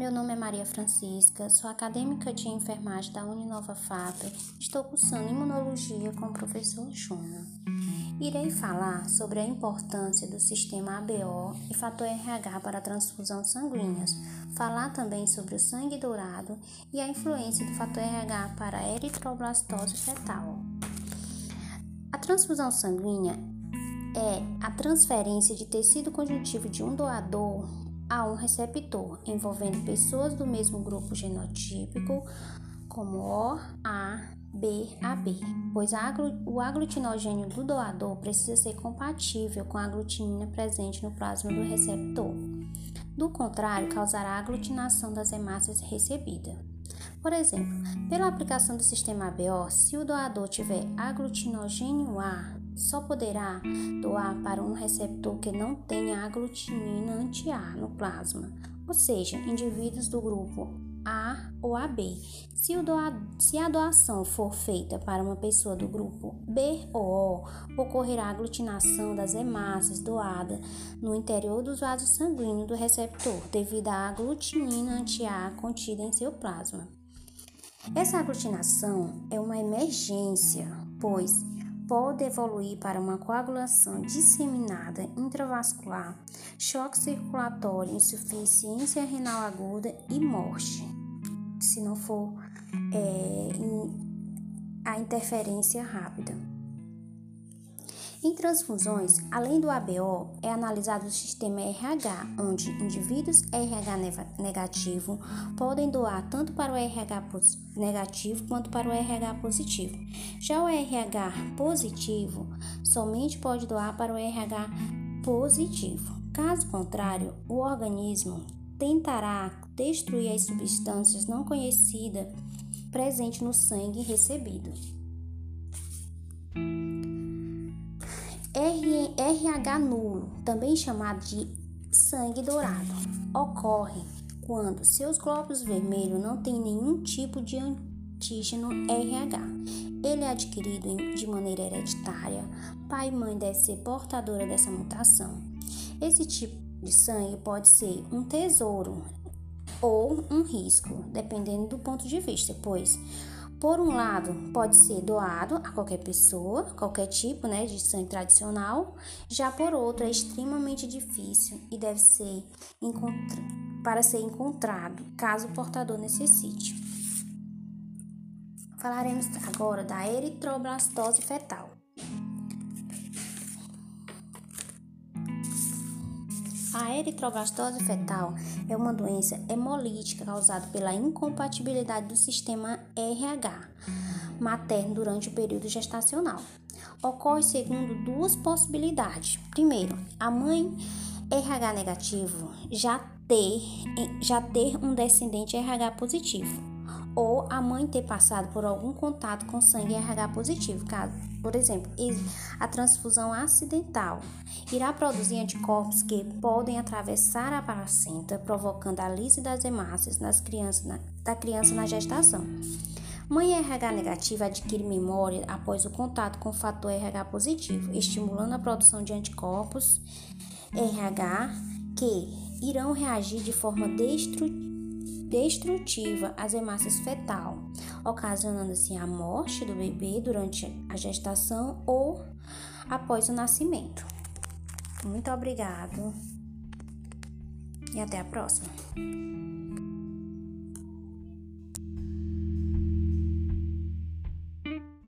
meu nome é Maria Francisca, sou acadêmica de enfermagem da Uninova FAP, estou cursando imunologia com o professor Júnior. Irei falar sobre a importância do sistema ABO e fator RH para a transfusão sanguíneas, falar também sobre o sangue dourado e a influência do fator RH para a eritroblastose fetal. A transfusão sanguínea é a transferência de tecido conjuntivo de um doador a um receptor, envolvendo pessoas do mesmo grupo genotípico, como O, A, B, AB, pois o aglutinogênio do doador precisa ser compatível com a aglutinina presente no plasma do receptor. Do contrário, causará aglutinação das hemácias recebidas. Por exemplo, pela aplicação do sistema ABO, se o doador tiver aglutinogênio A, só poderá doar para um receptor que não tenha aglutinina anti-A no plasma, ou seja, indivíduos do grupo A ou AB. Se, se, a doação for feita para uma pessoa do grupo B ou O, ocorrerá aglutinação das hemácias doadas no interior dos vasos sanguíneos do receptor, devido à aglutinina anti-A contida em seu plasma. Essa aglutinação é uma emergência, pois pode evoluir para uma coagulação disseminada intravascular, choque circulatório, insuficiência renal aguda e morte, se não for é, a interferência rápida. Em transfusões, além do ABO, é analisado o sistema RH, onde indivíduos RH negativo podem doar tanto para o RH negativo quanto para o RH positivo. Já o RH positivo somente pode doar para o RH positivo. Caso contrário, o organismo tentará destruir as substâncias não conhecidas presentes no sangue recebido. RH nulo, também chamado de sangue dourado, ocorre quando seus glóbulos vermelhos não têm nenhum tipo de antígeno RH. Ele é adquirido de maneira hereditária, pai e mãe devem ser portadora dessa mutação. Esse tipo de sangue pode ser um tesouro ou um risco, dependendo do ponto de vista, pois por um lado, pode ser doado a qualquer pessoa, qualquer tipo né, de sangue tradicional, já por outro, é extremamente difícil e deve ser para ser encontrado caso o portador necessite. Falaremos agora da eritroblastose fetal. A eritroblastose fetal é uma doença hemolítica causada pela incompatibilidade do sistema RH materno durante o período gestacional. Ocorre segundo duas possibilidades. Primeiro, a mãe RH negativo já ter, já ter um descendente RH positivo ou a mãe ter passado por algum contato com sangue RH positivo, caso, por exemplo, a transfusão acidental irá produzir anticorpos que podem atravessar a placenta, provocando a lise das hemácias nas crianças, na, da criança na gestação. Mãe RH negativa adquire memória após o contato com o fator RH positivo, estimulando a produção de anticorpos RH que irão reagir de forma destrutiva destrutiva às hemácias fetal, ocasionando assim a morte do bebê durante a gestação ou após o nascimento. Muito obrigado e até a próxima.